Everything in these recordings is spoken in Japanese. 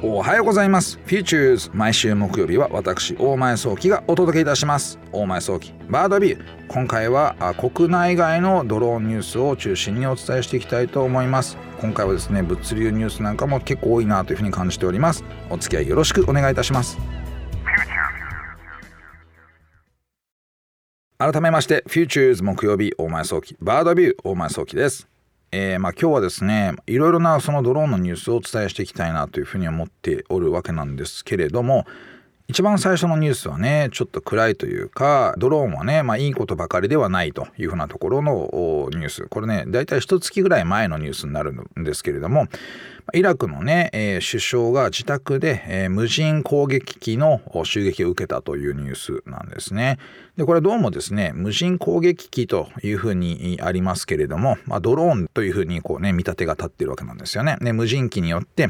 おはようございます。Futures 毎週木曜日は私大前早期がお届けいたします。大前早期バードビュー。今回は国内外のドローンニュースを中心にお伝えしていきたいと思います。今回はですね物流ニュースなんかも結構多いなというふうに感じております。お付き合いよろしくお願いいたします。改めまして Futures 木曜日大前早期バードビュー。大前早期ですえー、まあ、今日はですねいろいろなそのドローンのニュースをお伝えしていきたいなというふうに思っておるわけなんですけれども一番最初のニュースはねちょっと暗いというかドローンはね、まあ、いいことばかりではないというふうなところのニュース。これねだいたい一月ぐらい前のニュースになるんですけれどもイラクのね、えー、首相が自宅で、えー、無人攻撃機の襲撃を受けたというニュースなんですね。でこれどうもですね無人攻撃機というふうにありますけれども、まあ、ドローンというふうにこうね見立てが立っているわけなんですよね。で無人機によって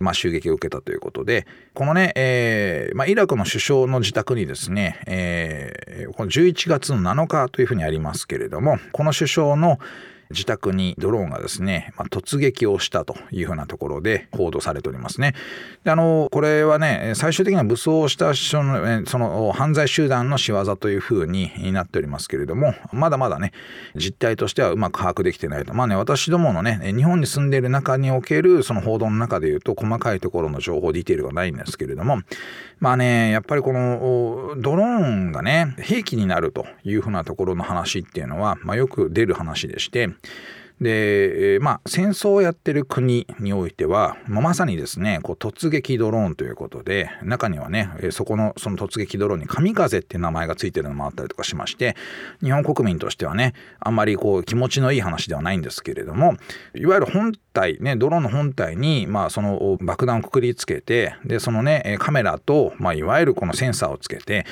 まあ、襲撃を受けたということでこのね、えーまあ、イラクの首相の自宅にですね、えー、この11月の7日というふうにありますけれどもこの首相の自宅にドローンがですね、まあ、突撃をしたというふうなところで報道されておりますね。であのこれはね最終的には武装したそのその犯罪集団の仕業というふうになっておりますけれどもまだまだね実態としてはうまく把握できてないとまあね私どものね日本に住んでいる中におけるその報道の中でいうと細かいところの情報ディテールがないんですけれどもまあねやっぱりこのドローンがね兵器になるというふうなところの話っていうのは、まあ、よく出る話でしてで、まあ、戦争をやってる国においては、まさにですね、こう突撃ドローンということで、中にはね、そこのその突撃ドローンに神風っていう名前がついてるのもあったりとかしまして、日本国民としてはね、あんまりこう気持ちのいい話ではないんですけれども、いわゆる本体、ね、ドローンの本体に、まあ、その爆弾をくくりつけて、で、そのね、カメラと、まあ、いわゆるこのセンサーをつけて、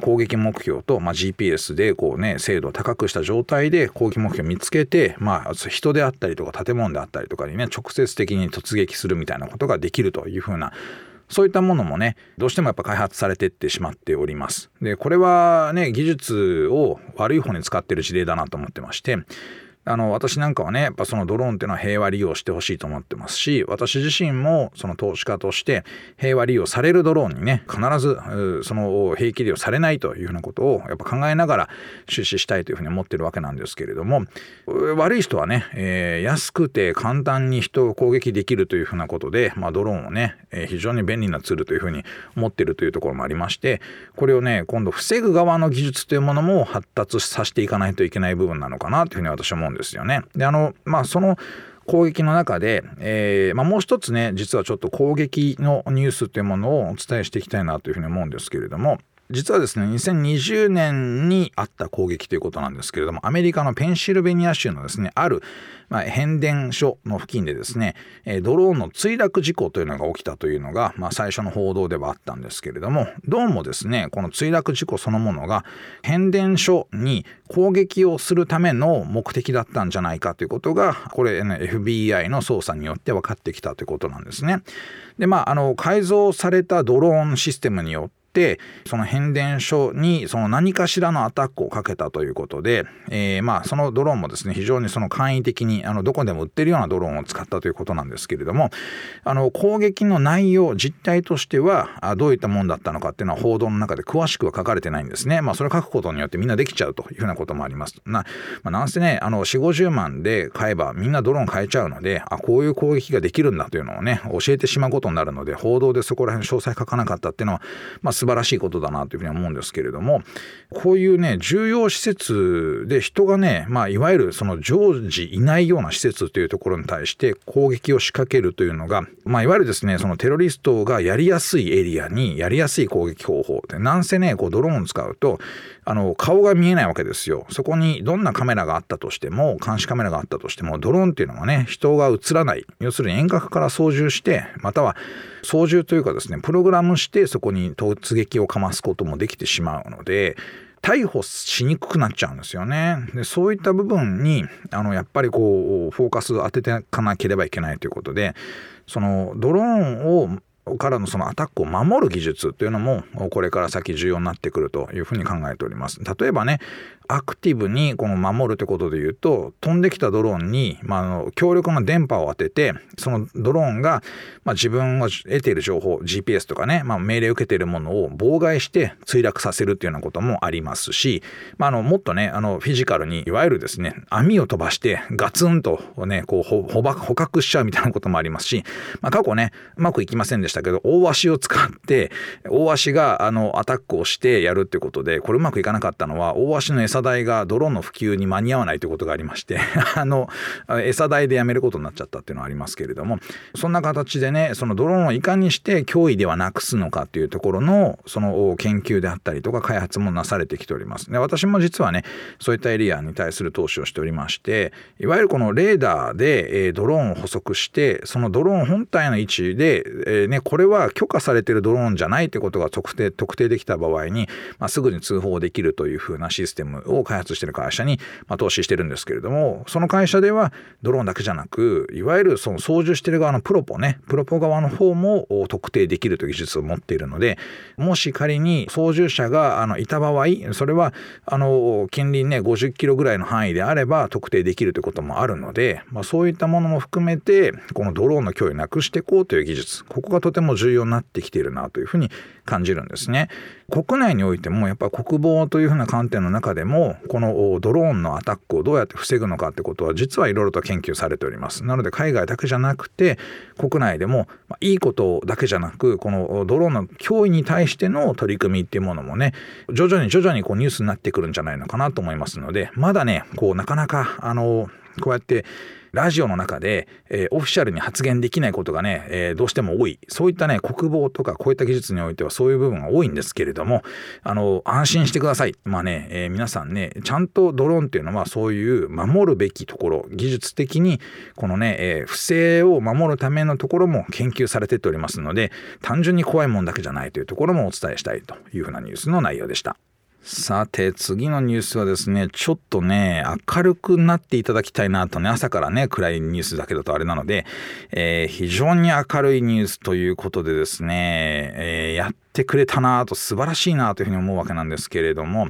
攻撃目標と、まあ、GPS でこうね、精度を高くした状態で攻撃目標を見つけて、まあ、人であったりとか建物であったりとかにね直接的に突撃するみたいなことができるというふうなそういったものもねどうしてもやっぱ開発されてってしまっております。でこれはね技術を悪い方に使ってる事例だなと思ってましてあの私なんかはねやっぱそのドローンっていうのは平和利用してほしいと思ってますし私自身もその投資家として平和利用されるドローンにね必ずその兵器利用されないというふうなことをやっぱ考えながら出資したいというふうに思ってるわけなんですけれども悪い人はね、えー、安くて簡単に人を攻撃できるというふうなことで、まあ、ドローンをね、えー、非常に便利なツールというふうに思ってるというところもありましてこれをね今度防ぐ側の技術というものも発達させていかないといけない部分なのかなというふうに私は思うんですですよね。であのまあその攻撃の中で、えーまあ、もう一つね実はちょっと攻撃のニュースというものをお伝えしていきたいなというふうに思うんですけれども実はですね2020年にあった攻撃ということなんですけれどもアメリカのペンシルベニア州のですねある、まあ、変電所の付近でですねドローンの墜落事故というのが起きたというのが、まあ、最初の報道ではあったんですけれどもどうもですねこの墜落事故そのものが変電所に攻撃をするための目的だったんじゃないかということがこれ、ね、FBI の捜査によって分かってきたということなんですね。でまああの改造されたドローンシステムによってってその変電所にその何かしらのアタックをかけたということで、えー、まあそのドローンもですね非常にその簡易的にあのどこでも売ってるようなドローンを使ったということなんですけれどもあの攻撃の内容実態としてはどういったもんだったのかっていうのは報道の中で詳しくは書かれてないんですね。まあそれを書くことによってみんなできちゃうというふうなこともあります。な,、まあ、なんせねあの4 5 0万で買えばみんなドローン買えちゃうのであこういう攻撃ができるんだというのをね教えてしまうことになるので報道でそこら辺詳細書かなかったっていうのは、まあ、素晴らしいことだなというふうに思うんですけれどもこういうね重要施設で人がね、まあ、いわゆるその常時いないような施設というところに対して攻撃を仕掛けるというのが、まあ、いわゆるですねそのテロリストがやりやすいエリアにやりやすい攻撃方法。でなんせねこうドローンを使うとあの顔が見えないわけですよそこにどんなカメラがあったとしても監視カメラがあったとしてもドローンっていうのはね人が映らない要するに遠隔から操縦してまたは操縦というかですねプログラムしてそこに突撃をかますこともできてしまうので逮捕しにくくなっちゃうんですよね。でそういった部分にあのやっぱりこうフォーカス当てていかなければいけないということでそのドローンをからのそのアタックを守る技術というのもこれから先重要になってくるというふうに考えております。例えばねアクティブにこの守るってことで言うと飛んできたドローンに、まあ、あの強力な電波を当ててそのドローンが、まあ、自分が得ている情報 GPS とかね、まあ、命令を受けているものを妨害して墜落させるっていうようなこともありますし、まあ、あのもっとねあのフィジカルにいわゆるですね網を飛ばしてガツンとねこう捕捕獲しちゃうみたいなこともありますし、まあ、過去ねうまくいきませんでしたけど大足を使って大足があのアタックをしてやるってことでこれうまくいかなかったのは大足の餌代がドローンの普及に間に合わないということがありまして あの餌代でやめることになっちゃったっていうのはありますけれどもそんな形でねそのドローンをいかにして脅威ではなくすのかっていうところのその研究であったりとか開発もなされてきております。で私も実はねそういったエリアに対する投資をしておりましていわゆるこのレーダーで、ドローンを捕捉してそのドローン本体の位置で、え、ね、これは許可されてるドローンじゃないってことが特定特定できた場合に、まあ、すぐに通報できるというふうなシステムを開発してる会社に、まあ、投資してるんですけれどもその会社ではドローンだけじゃなくいわゆるその操縦してる側のプロポねプロポ側の方も特定できるという技術を持っているのでもし仮に操縦者があのいた場合それはあの近隣ね50キロぐらいの範囲であれば特定できるということもあるので、まあ、そういったものも含めてこのドローンの脅威をなくしていこうという技術ここがとても重要になってきているなというふうに感じるんですね。国内においてもやっぱ国防というふうな観点の中でもこのドローンのアタックをどうやって防ぐのかってことは実はいろいろと研究されております。なので海外だけじゃなくて国内でもいいことだけじゃなくこのドローンの脅威に対しての取り組みっていうものもね徐々に徐々にこうニュースになってくるんじゃないのかなと思いますのでまだねこうなかなかあのこうやってラジオの中で、えー、オフィシャルに発言できないことがね、えー、どうしても多いそういったね国防とかこういった技術においてはそういう部分が多いんですけれどもあの安心してくださいまあね、えー、皆さんねちゃんとドローンっていうのはそういう守るべきところ技術的にこのね、え不正を守るためのところも研究されてっておりますので単純に怖いもんだけじゃないというところもお伝えしたいというふうなニュースの内容でした。さて次のニュースはですねちょっとね明るくなっていただきたいなとね朝からね暗いニュースだけだとあれなので、えー、非常に明るいニュースということでですね、えやってくれたなと素晴らしいなというふうに思うわけなんですけれども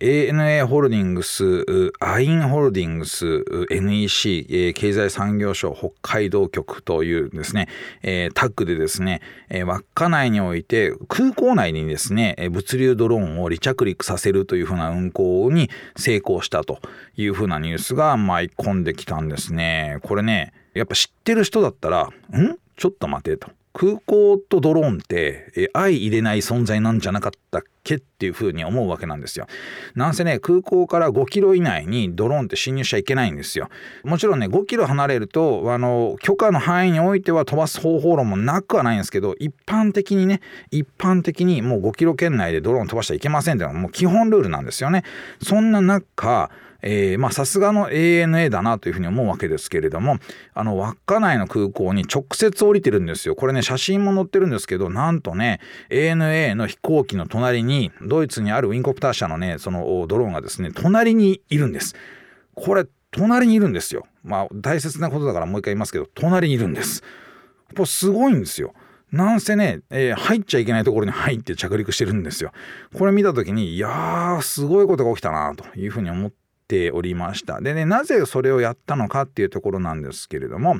ANA ホールディングスアインホールディングス NEC、え、経済産業省北海道局というですね、え、タッグでですね、え、稚内において空港内にですね物流ドローンを離着陸させるというふうな運行に成功したというふうなニュースが舞い込んできたんですね。これねやっぱ知ってる人だったら「ん？ちょっと待て」と。空港とドローンってえ相入れない存在なんじゃなかったっけっていうふうに思うわけなんですよ。なんせね空港から5キロ以内にドローンって侵入しちゃいけないんですよ。もちろんね5キロ離れるとあの許可の範囲においては飛ばす方法論もなくはないんですけど一般的にね一般的にもう5キロ圏内でドローン飛ばしちゃいけませんっていうのはもう基本ルールなんですよね。そんな中、さすがの ANA だなというふうに思うわけですけれどもあの稚内の空港に直接降りてるんですよ。これね写真も載ってるんですけどなんとね ANA の飛行機の隣にドイツにあるウィンコプター社のねそのドローンがですね隣にいるんです。これ隣にいるんですよ。まあ大切なことだからもう一回言いますけど隣にいるんです。これすごいんですよ。なんせね、えー、入っちゃいけないところに入って着陸してるんですよ。これ見た時にいやーすごいことが起きたなというふうに思ってておりました。でね、なぜそれをやったのかっていうところなんですけれども、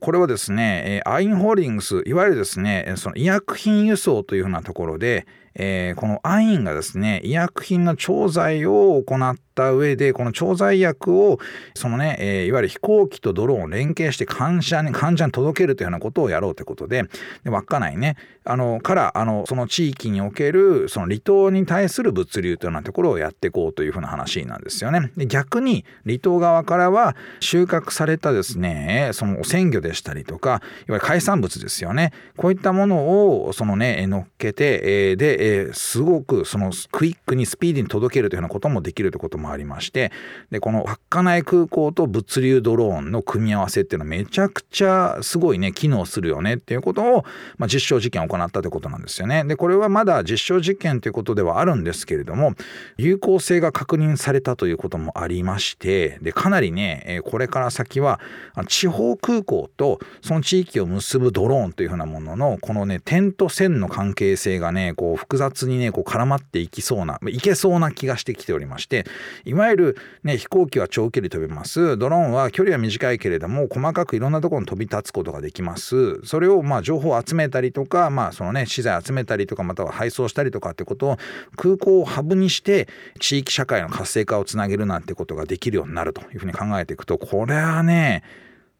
これはですね、アインホールディングス、いわゆるですね、その医薬品輸送というふうなところで、えー、このアインがですね、医薬品の調剤を行った上でこの調剤薬をそのね、えー、いわゆる飛行機とドローンを連携して患者に患者に届けるというようなことをやろうということでで稚内ねあのからあのその地域におけるその離島に対する物流というようなところをやっていこうというふうな話なんですよね。で逆に離島側からは収穫されたですねその鮮魚でしたりとかいわゆる海産物ですよねこういったものをそのね乗っけて、えー、で、えー、すごくそのクイックにスピーディーに届けるというようなこともできるということもありましてでこの稚内空港と物流ドローンの組み合わせっていうのはめちゃくちゃすごいね機能するよねっていうことを、まあ、実証実験を行ったということなんですよね。でこれはまだ実証実験ということではあるんですけれども有効性が確認されたということもありましてでかなりねえこれから先は地方空港とその地域を結ぶドローンというふうなもののこのね点と線の関係性がねこう複雑にねこう絡まっていきそうないけそうな気がしてきておりましていわゆる、ね、飛行機は長距離飛べます。ドローンは距離は短いけれども細かくいろんなところに飛び立つことができます。それをまあ情報を集めたりとか、まあそのね、資材集めたりとかまたは配送したりとかってことを空港をハブにして地域社会の活性化をつなげるなんてことができるようになるというふうに考えていくとこれはね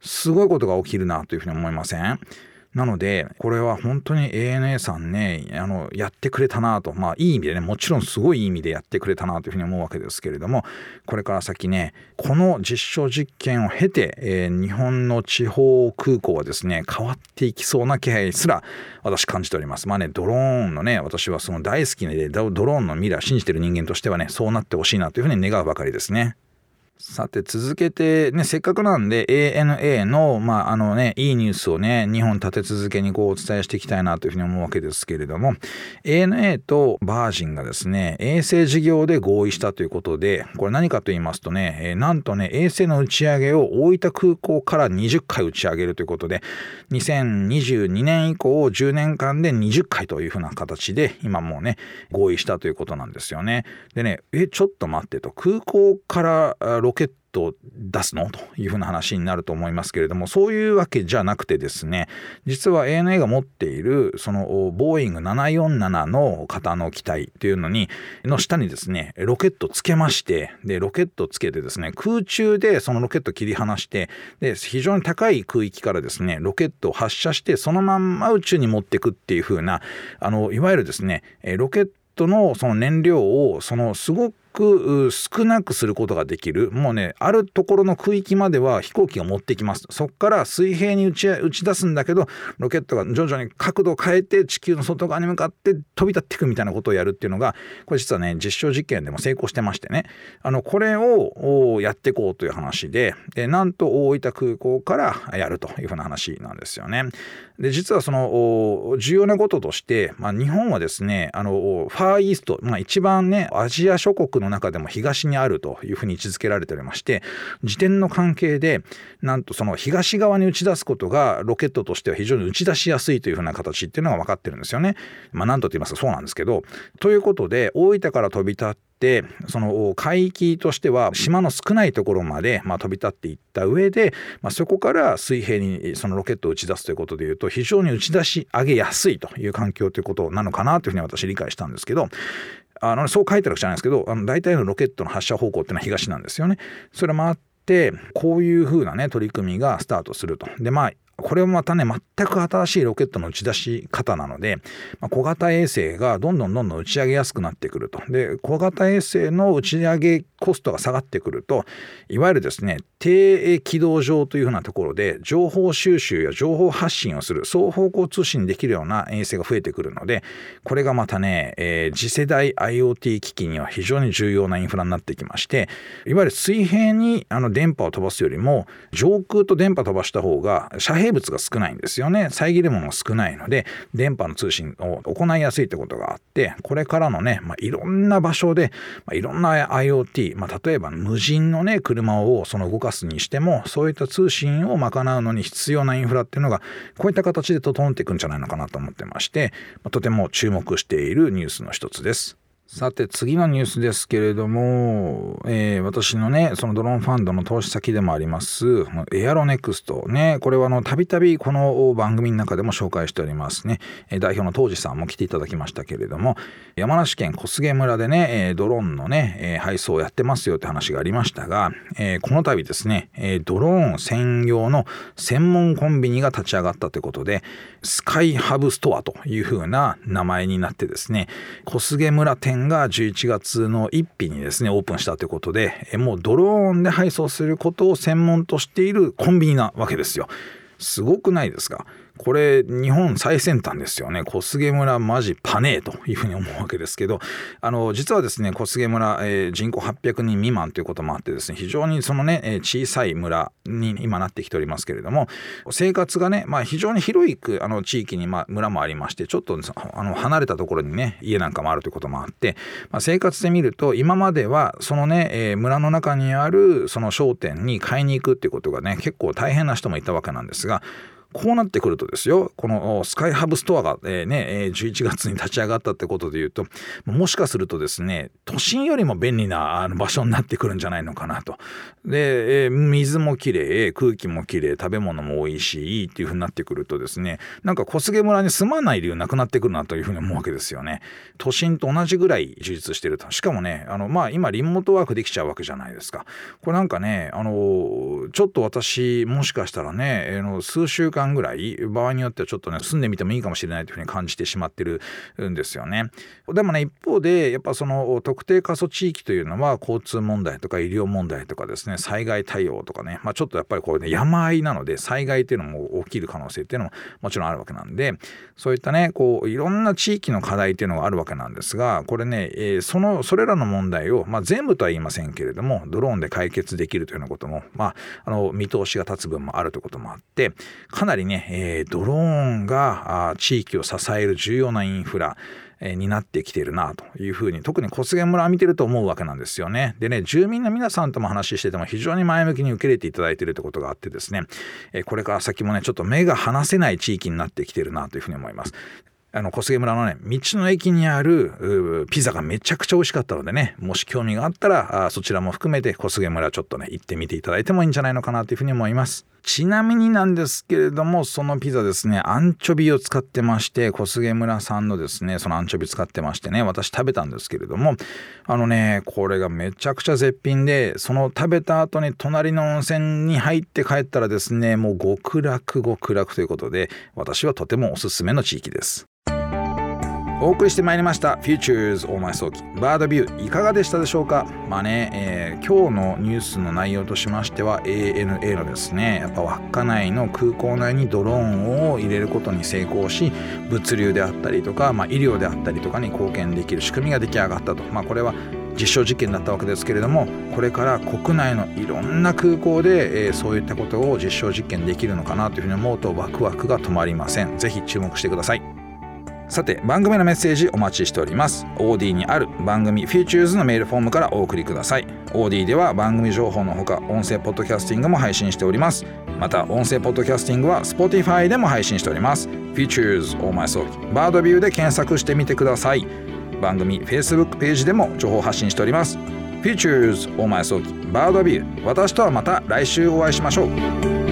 すごいことが起きるなというふうに思いません？なのでこれは本当に ANA さんねあのやってくれたなとまあいい意味でねもちろんすごいいい意味でやってくれたなというふうに思うわけですけれどもこれから先ねこの実証実験を経て、えー、日本の地方空港はですね変わっていきそうな気配すら私感じておりますまあねドローンのね私はその大好きでドローンの未来を信じてる人間としてはねそうなってほしいなというふうに願うばかりですね。さて続けてねせっかくなんで ANA のまああのねいいニュースをね2本立て続けにこうお伝えしていきたいなというふうに思うわけですけれども ANA とバージンがですね衛星事業で合意したということでこれ何かと言いますとね、えー、なんとね衛星の打ち上げを大分空港から20回打ち上げるということで2022年以降10年間で20回というふうな形で今もうね合意したということなんですよね。でねえちょっと待ってと空港からロケット出すの？というふうな話になると思いますけれどもそういうわけじゃなくてですね実は ANA が持っているそのボーイング747の型の機体というのにの下にですねロケットつけましてでロケットつけてですね空中でそのロケット切り離してで非常に高い空域からですねロケットを発射してそのまんま宇宙に持っていくっていう風なあのいわゆるですねロケットのその燃料をそのすごくく少なくすることができる。もうねあるところの区域までは飛行機が持ってきます。そこから水平に打ち打ち出すんだけどロケットが徐々に角度を変えて地球の外側に向かって飛び立っていくみたいなことをやるっていうのがこれ実はね実証実験でも成功してましてね。あのこれをやっていこうという話ででなんと大分空港からやるというふうな話なんですよね。で実はその重要なこととして、まあ、日本はですねあのファーイースト、まあ、一番ねアジア諸国の中でも東にあるというふうに位置づけられておりまして時点の関係でなんとその東側に打ち出すことがロケットとしては非常に打ち出しやすいというふうな形っていうのが分かってるんですよね。まあ、なんと言いますかそうなんですけどということで大分から飛び立ってその海域としては島の少ないところまで、まあ、飛び立っていった上で、まあ、そこから水平にそのロケットを打ち出すということでいうと非常に打ち出し上げやすいという環境ということなのかなというふうに私理解したんですけどあのそう書いてるわけじゃないですけどあの大体のロケットの発射方向っていうのは東なんですよね。それもあってこういう風なね取り組みがスタートすると。でまあこれもまたね全く新しいロケットの打ち出し方なので、まあ、小型衛星がどんどんどんどん打ち上げやすくなってくると。で小型衛星の打ち上げコストが下がってくるといわゆるですね低軌道上というふうなところで情報収集や情報発信をする双方向通信できるような衛星が増えてくるのでこれがまたね、えー、次世代 IoT 機器には非常に重要なインフラになってきましていわゆる水平にあの電波を飛ばすよりも上空と電波飛ばした方が遮蔽生物が少ないんですよね遮るものが少ないので電波の通信を行いやすいってことがあってこれからのね、まあ、いろんな場所で、まあ、いろんな IoT、まあ、例えば無人のね車をその動かすにしてもそういった通信を賄うのに必要なインフラっていうのがこういった形で整っていくんじゃないのかなと思ってまして、まあ、とても注目しているニュースの一つです。さて次のニュースですけれども、えー、私のねそのドローンファンドの投資先でもありますエアロネクストねこれはたびたびこの番組の中でも紹介しておりますね。代表の当時さんも来ていただきましたけれども山梨県小菅村でねドローンのね配送をやってますよって話がありましたが、えー、この度ですねドローン専用の専門コンビニが立ち上がったということでスカイハブストアというふうな名前になってですね小菅村店店が11月の1日にですねオープンしたということでもうドローンで配送することを専門としているコンビニなわけですよ。すごくないですか？これ日本最先端ですよね。小菅村マジパネーというふうに思うわけですけど。あの実はですね小菅村、えー、人口800人未満ということもあってですね非常にそのね、えー、小さい村に今なってきておりますけれども生活がね、まあ、非常に広いあの地域に、まあ、村もありましてちょっとあの離れたところにね家なんかもあるということもあって、まあ、生活で見ると今まではそのね、えー、村の中にあるその商店に買いに行くっていうことがね結構大変な人もいたわけなんですがこうなってくるとですよこのスカイハブストアが、えー、ね11月に立ち上がったってことで言うともしかするとですね都心よりも便利な場所になってくるんじゃないのかなと。で、えー、水もきれい空気もきれい食べ物も美味しいっていうふうになってくるとですねなんか小菅村に住まない理由なくなってくるなというふうに思うわけですよね。都心と同じぐらい充実してるとしかもねあのまあ今リモートワークできちゃうわけじゃないですか。これなんかねあのちょっと私もしかしたらね、えー、の数週間ぐらい場合によってはちょっとね住んでみてもいいかもしれないというふうに感じてしまってるんですよね。でもね一方でやっぱその特定過疎地域というのは交通問題とか医療問題とかですね災害対応とかね、まあ、ちょっとやっぱりこうね山あいなので災害っていうのも起きる可能性っていうのももちろんあるわけなんでそういったねこういろんな地域の課題っていうのがあるわけなんですがこれね、えー、そのそれらの問題を、まあ、全部とは言いませんけれどもドローンで解決できるというようなことも、まあ、あの見通しが立つ分もあるということもあってかなりね、えー、ドローンが地域を支える重要なインフラえになってきてるなというふうに特に小菅村を見てると思うわけなんですよね。でね住民の皆さんとも話してても非常に前向きに受け入れていただいているってことがあってですねえこれから先もねちょっと目が離せない地域になってきてるなというふうに思います。あの小菅村のね道の駅にあるピザがめちゃくちゃ美味しかったのでねもし興味があったらあそちらも含めて小菅村ちょっとね行ってみていただいてもいいんじゃないのかなというふうに思います。ちなみになんですけれどもそのピザですねアンチョビを使ってまして小菅村さんのですねそのアンチョビ使ってましてね私食べたんですけれどもあのねこれがめちゃくちゃ絶品でその食べた後に隣の温泉に入って帰ったらですねもう極楽極楽ということで私はとてもおすすめの地域です。お送りしてまいりました Futures 大前早期バードビューいかがでしたでしょうか？まあね、えー、今日のニュースの内容としましては ANA のですねやっぱ稚内の空港内にドローンを入れることに成功し物流であったりとか、まあ、医療であったりとかに貢献できる仕組みが出来上がったと。まあこれは実証実験だったわけですけれどもこれから国内のいろんな空港で、えー、そういったことを実証実験できるのかなというふうに思うとワクワクが止まりません。是非注目してください。さて番組のメッセージお待ちしております。OD にある番組 Futures のメールフォームからお送りください。OD では番組情報のほか音声ポッドキャスティングも配信しております。また音声ポッドキャスティングは Spotify でも配信しております。Futures 大前早期バードビューで検索してみてください。番組 Facebook ページでも情報発信しております。Futures 大前早期バードビュー。私とはまた来週お会いしましょう。